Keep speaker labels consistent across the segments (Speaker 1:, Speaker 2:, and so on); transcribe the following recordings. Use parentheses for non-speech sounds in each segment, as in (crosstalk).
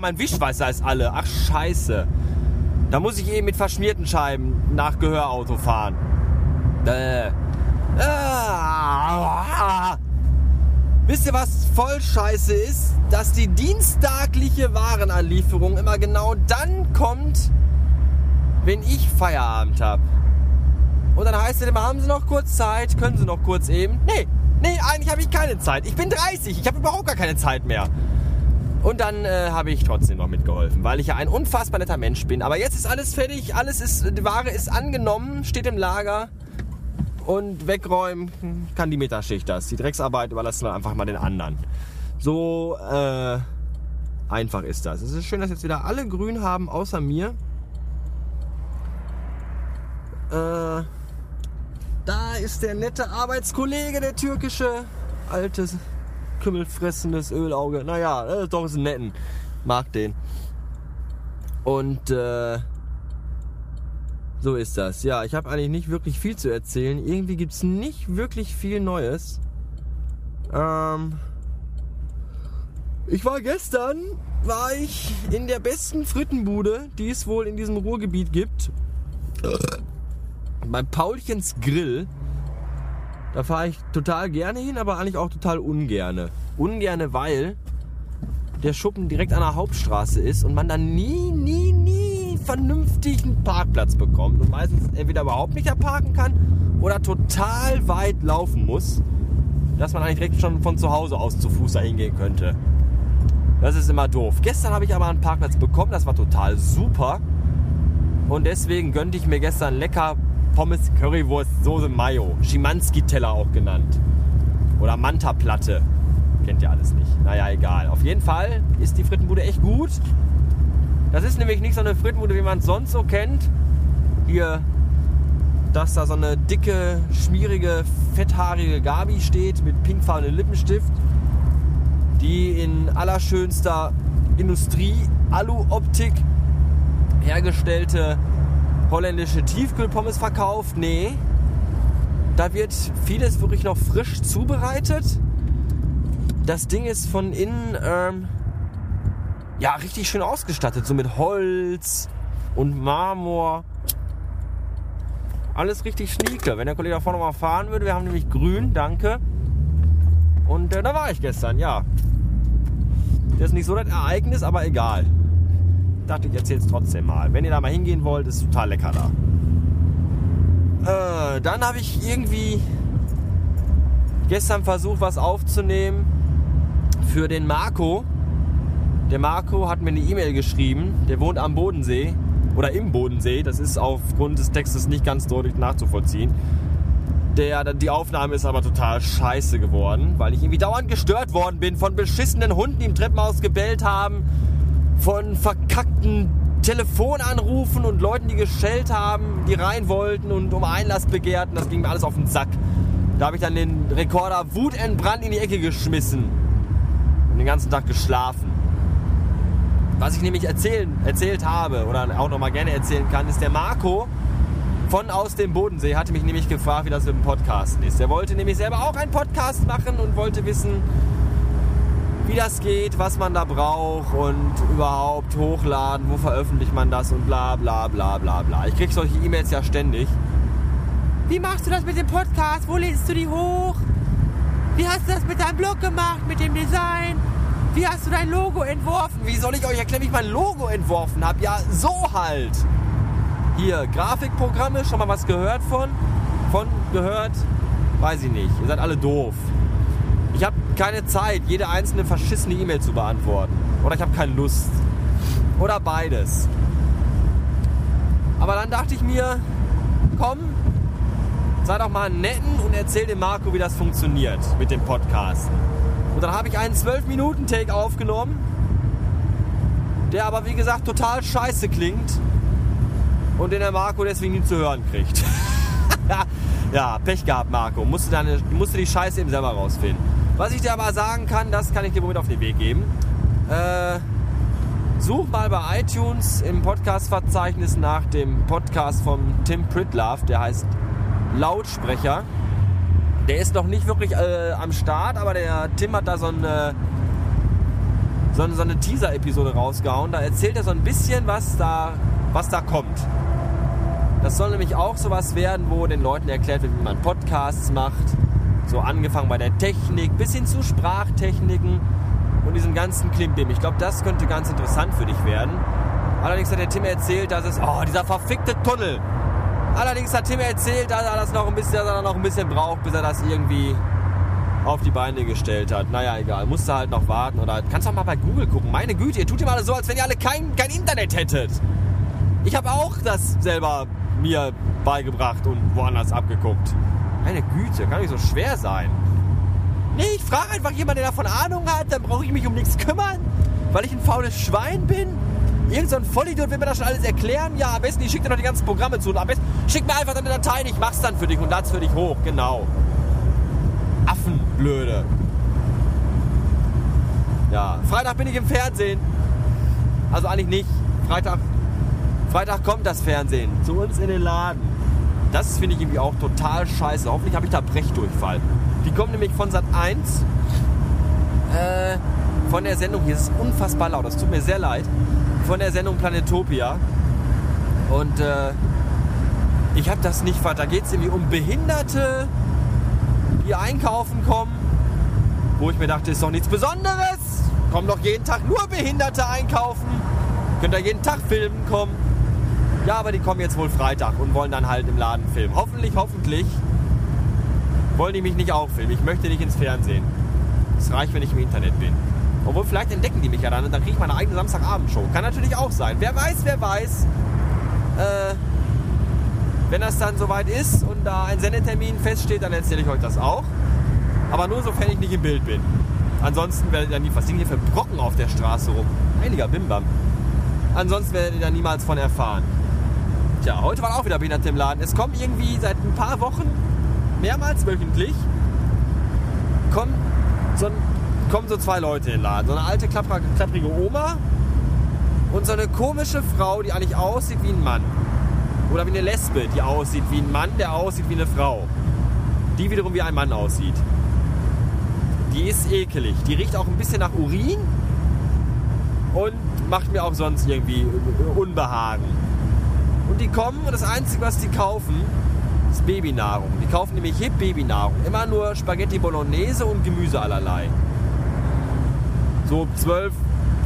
Speaker 1: mein Wischwasser ist alle. Ach scheiße. Da muss ich eben mit verschmierten Scheiben nach Gehörauto fahren. Äh. Ah. Wisst ihr, was voll scheiße ist? Dass die dienstagliche Warenanlieferung immer genau dann kommt, wenn ich Feierabend habe. Und dann heißt es immer, haben Sie noch kurz Zeit? Können Sie noch kurz eben? Nee, nee, eigentlich habe ich keine Zeit. Ich bin 30, ich habe überhaupt gar keine Zeit mehr. Und dann äh, habe ich trotzdem noch mitgeholfen, weil ich ja ein unfassbar netter Mensch bin. Aber jetzt ist alles fertig, alles ist, die Ware ist angenommen, steht im Lager. Und wegräumen kann die Metaschicht das. Die Drecksarbeit überlassen wir einfach mal den anderen. So äh, einfach ist das. Es ist schön, dass jetzt wieder alle grün haben, außer mir. Äh, da ist der nette Arbeitskollege, der türkische, altes, kümmelfressendes Ölauge. Naja, das ist doch ein netten. Mag den. Und äh, so ist das. Ja, ich habe eigentlich nicht wirklich viel zu erzählen. Irgendwie gibt es nicht wirklich viel Neues. Ähm, ich war gestern, war ich in der besten Frittenbude, die es wohl in diesem Ruhrgebiet gibt beim Paulchens Grill, da fahre ich total gerne hin, aber eigentlich auch total ungerne. Ungerne, weil der Schuppen direkt an der Hauptstraße ist und man dann nie, nie, nie vernünftig einen Parkplatz bekommt und meistens entweder überhaupt nicht parken kann oder total weit laufen muss, dass man eigentlich direkt schon von zu Hause aus zu Fuß dahin gehen könnte. Das ist immer doof. Gestern habe ich aber einen Parkplatz bekommen, das war total super. Und deswegen gönnte ich mir gestern lecker Pommes, Currywurst, Soße, Mayo. Schimanski-Teller auch genannt. Oder Manta-Platte. Kennt ihr alles nicht. Naja, egal. Auf jeden Fall ist die Frittenbude echt gut. Das ist nämlich nicht so eine Frittenbude, wie man es sonst so kennt. Hier, dass da so eine dicke, schmierige, fetthaarige Gabi steht mit pinkfarbenem Lippenstift, die in allerschönster Industrie-Alu-Optik hergestellte holländische Tiefkühlpommes verkauft. Nee, da wird vieles wirklich noch frisch zubereitet. Das Ding ist von innen ähm, ja richtig schön ausgestattet, so mit Holz und Marmor. Alles richtig schnieke. Wenn der Kollege da vorne mal fahren würde, wir haben nämlich grün, danke. Und äh, da war ich gestern, ja. Das ist nicht so das Ereignis, aber egal dachte ich, erzähle es trotzdem mal. Wenn ihr da mal hingehen wollt, ist total lecker da. Äh, dann habe ich irgendwie gestern versucht, was aufzunehmen für den Marco. Der Marco hat mir eine E-Mail geschrieben. Der wohnt am Bodensee oder im Bodensee. Das ist aufgrund des Textes nicht ganz deutlich nachzuvollziehen. Der, die Aufnahme ist aber total scheiße geworden, weil ich irgendwie dauernd gestört worden bin von beschissenen Hunden, die im Treppenhaus gebellt haben von verkackten Telefonanrufen und Leuten, die geschellt haben, die rein wollten und um Einlass begehrten. Das ging mir alles auf den Sack. Da habe ich dann den Rekorder wutentbrannt in die Ecke geschmissen und den ganzen Tag geschlafen. Was ich nämlich erzählen, erzählt habe oder auch noch mal gerne erzählen kann, ist der Marco von aus dem Bodensee hatte mich nämlich gefragt, wie das mit dem Podcasten ist. Er wollte nämlich selber auch einen Podcast machen und wollte wissen, wie das geht, was man da braucht und überhaupt hochladen, wo veröffentlicht man das und bla bla bla bla bla. Ich kriege solche E-Mails ja ständig. Wie machst du das mit dem Podcast? Wo lädst du die hoch? Wie hast du das mit deinem Blog gemacht, mit dem Design? Wie hast du dein Logo entworfen? Wie soll ich euch erklären, wie ich mein Logo entworfen habe? Ja, so halt. Hier, Grafikprogramme, schon mal was gehört von? Von gehört? Weiß ich nicht. Ihr seid alle doof. Ich habe keine Zeit, jede einzelne verschissene E-Mail zu beantworten. Oder ich habe keine Lust. Oder beides. Aber dann dachte ich mir, komm, sei doch mal netten und erzähl dem Marco, wie das funktioniert mit dem Podcasten. Und dann habe ich einen 12-Minuten-Take aufgenommen, der aber wie gesagt total scheiße klingt und den der Marco deswegen nie zu hören kriegt. (laughs) ja, Pech gehabt, Marco. Musste, deine, musste die Scheiße eben selber rausfinden. Was ich dir aber sagen kann, das kann ich dir womit auf den Weg geben. Äh, such mal bei iTunes im Podcast-Verzeichnis nach dem Podcast von Tim Pritlove, der heißt Lautsprecher. Der ist noch nicht wirklich äh, am Start, aber der Tim hat da so ein, äh, so, so eine Teaser-Episode rausgehauen. Da erzählt er so ein bisschen, was da, was da kommt. Das soll nämlich auch sowas werden, wo den Leuten erklärt wird, wie man Podcasts macht. So angefangen bei der Technik bis hin zu Sprachtechniken und diesem ganzen Klimbim. Ich glaube, das könnte ganz interessant für dich werden. Allerdings hat der Tim erzählt, dass es, oh, dieser verfickte Tunnel. Allerdings hat Tim erzählt, dass er das noch ein bisschen, dass er noch ein bisschen braucht, bis er das irgendwie auf die Beine gestellt hat. Naja, egal. Musste halt noch warten. Oder kannst doch mal bei Google gucken. Meine Güte, ihr tut immer so, als wenn ihr alle kein, kein Internet hättet. Ich habe auch das selber mir beigebracht und woanders abgeguckt. Meine Güte, kann nicht so schwer sein. Nee, ich frage einfach jemanden, der davon Ahnung hat, dann brauche ich mich um nichts kümmern, weil ich ein faules Schwein bin. Irgend so ein Vollidiot will mir das schon alles erklären. Ja, am besten, ich schicke dir noch die ganzen Programme zu. Und am besten, schick mir einfach deine Dateien, ich mach's dann für dich und lad's für dich hoch. Genau. Affenblöde. Ja, Freitag bin ich im Fernsehen. Also eigentlich nicht. Freitag, Freitag kommt das Fernsehen zu uns in den Laden. Das finde ich irgendwie auch total scheiße. Hoffentlich habe ich da Brechdurchfall. Die kommen nämlich von Sat 1. Äh, von der Sendung, hier ist es unfassbar laut, das tut mir sehr leid. Von der Sendung Planetopia. Und äh, ich habe das nicht weiter. Da geht es irgendwie um Behinderte, die einkaufen kommen. Wo ich mir dachte, ist doch nichts Besonderes. Kommen doch jeden Tag nur Behinderte einkaufen. Könnt ihr jeden Tag filmen kommen. Ja, aber die kommen jetzt wohl Freitag und wollen dann halt im Laden filmen. Hoffentlich, hoffentlich wollen die mich nicht auch filmen. Ich möchte nicht ins Fernsehen. Es reicht, wenn ich im Internet bin. Obwohl, vielleicht entdecken die mich ja dann und dann kriege ich meine eigene Samstagabendshow. Kann natürlich auch sein. Wer weiß, wer weiß. Äh, wenn das dann soweit ist und da ein Sendetermin feststeht, dann erzähle ich euch das auch. Aber nur sofern ich nicht im Bild bin. Ansonsten werdet ihr nie, was sind hier für Brocken auf der Straße rum? Heiliger Bimbam. Ansonsten werdet ihr da niemals von erfahren. Tja, heute waren auch wieder Behinderte im Laden. Es kommen irgendwie seit ein paar Wochen, mehrmals wöchentlich, kommen so, kommen so zwei Leute in den Laden. So eine alte, klapprige Oma und so eine komische Frau, die eigentlich aussieht wie ein Mann. Oder wie eine Lesbe, die aussieht wie ein Mann, der aussieht wie eine Frau. Die wiederum wie ein Mann aussieht. Die ist ekelig. Die riecht auch ein bisschen nach Urin und macht mir auch sonst irgendwie Unbehagen. Und die kommen und das Einzige, was die kaufen, ist Babynahrung. Die kaufen nämlich Hip Babynahrung. Immer nur Spaghetti Bolognese und Gemüse allerlei. So 12,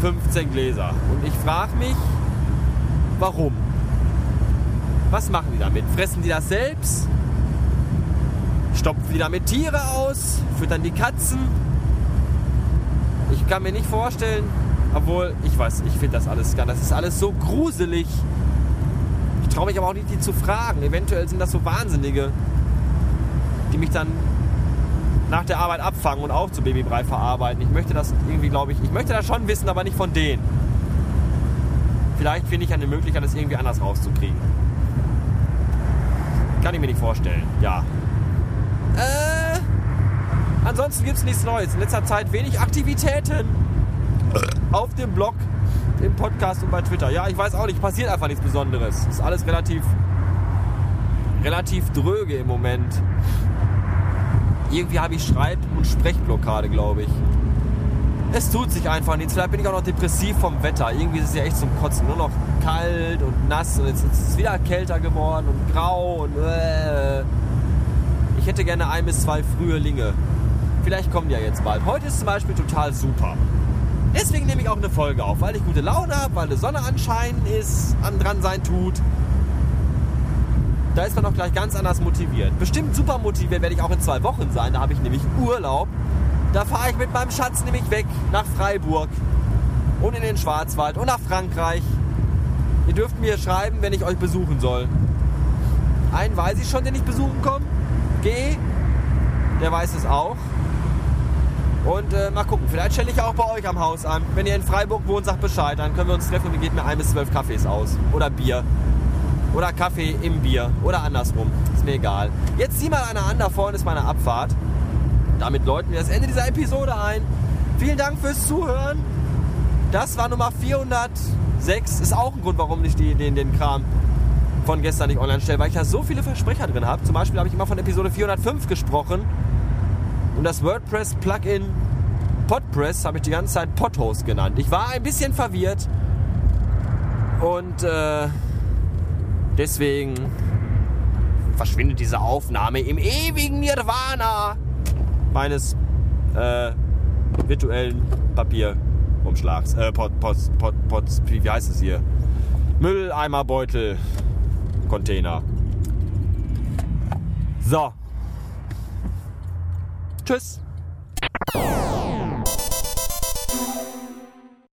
Speaker 1: 15 Gläser. Und ich frage mich, warum? Was machen die damit? Fressen die das selbst? Stopfen die damit Tiere aus? Füttern die Katzen? Ich kann mir nicht vorstellen, obwohl, ich weiß, ich finde das alles gar, das ist alles so gruselig. Traue mich aber auch nicht, die zu fragen. Eventuell sind das so Wahnsinnige, die mich dann nach der Arbeit abfangen und auch zu Babybrei verarbeiten. Ich möchte das irgendwie, glaube ich, ich möchte das schon wissen, aber nicht von denen. Vielleicht finde ich eine Möglichkeit, das irgendwie anders rauszukriegen. Kann ich mir nicht vorstellen, ja. Äh, ansonsten gibt es nichts Neues. In letzter Zeit wenig Aktivitäten auf dem Blog im Podcast und bei Twitter. Ja, ich weiß auch nicht, passiert einfach nichts Besonderes. Ist alles relativ, relativ dröge im Moment. Irgendwie habe ich Schreib- und Sprechblockade, glaube ich. Es tut sich einfach nichts. Vielleicht bin ich auch noch depressiv vom Wetter. Irgendwie ist es ja echt zum Kotzen. Nur noch kalt und nass und jetzt ist es wieder kälter geworden und grau und äh. Ich hätte gerne ein bis zwei frühe Linge. Vielleicht kommen die ja jetzt bald. Heute ist zum Beispiel total super. Deswegen nehme ich auch eine Folge auf, weil ich gute Laune habe, weil eine Sonne anscheinen ist, an dran sein tut. Da ist man auch gleich ganz anders motiviert. Bestimmt super motiviert werde ich auch in zwei Wochen sein. Da habe ich nämlich Urlaub. Da fahre ich mit meinem Schatz nämlich weg nach Freiburg und in den Schwarzwald und nach Frankreich. Ihr dürft mir schreiben, wenn ich euch besuchen soll. Einen weiß ich schon, den ich besuchen komme. G, der weiß es auch. Und äh, mal gucken, vielleicht stelle ich auch bei euch am Haus an. Wenn ihr in Freiburg wohnt, sagt Bescheid, dann können wir uns treffen und ihr gebt mir ein bis zwölf Kaffees aus. Oder Bier. Oder Kaffee im Bier. Oder andersrum. Ist mir egal. Jetzt zieh mal einer an, da vorne ist meine Abfahrt. Damit läuten wir das Ende dieser Episode ein. Vielen Dank fürs Zuhören. Das war Nummer 406. Ist auch ein Grund, warum ich die, den, den Kram von gestern nicht online stelle, weil ich da so viele Versprecher drin habe. Zum Beispiel habe ich immer von Episode 405 gesprochen und das WordPress-Plugin Podpress habe ich die ganze Zeit Podhost genannt. Ich war ein bisschen verwirrt und äh, deswegen verschwindet diese Aufnahme im ewigen Nirvana meines äh, virtuellen Papierumschlags. Äh, Pot, Pot, Pot, Pot, wie heißt es hier? Mülleimerbeutel, Container. So. Tschüss.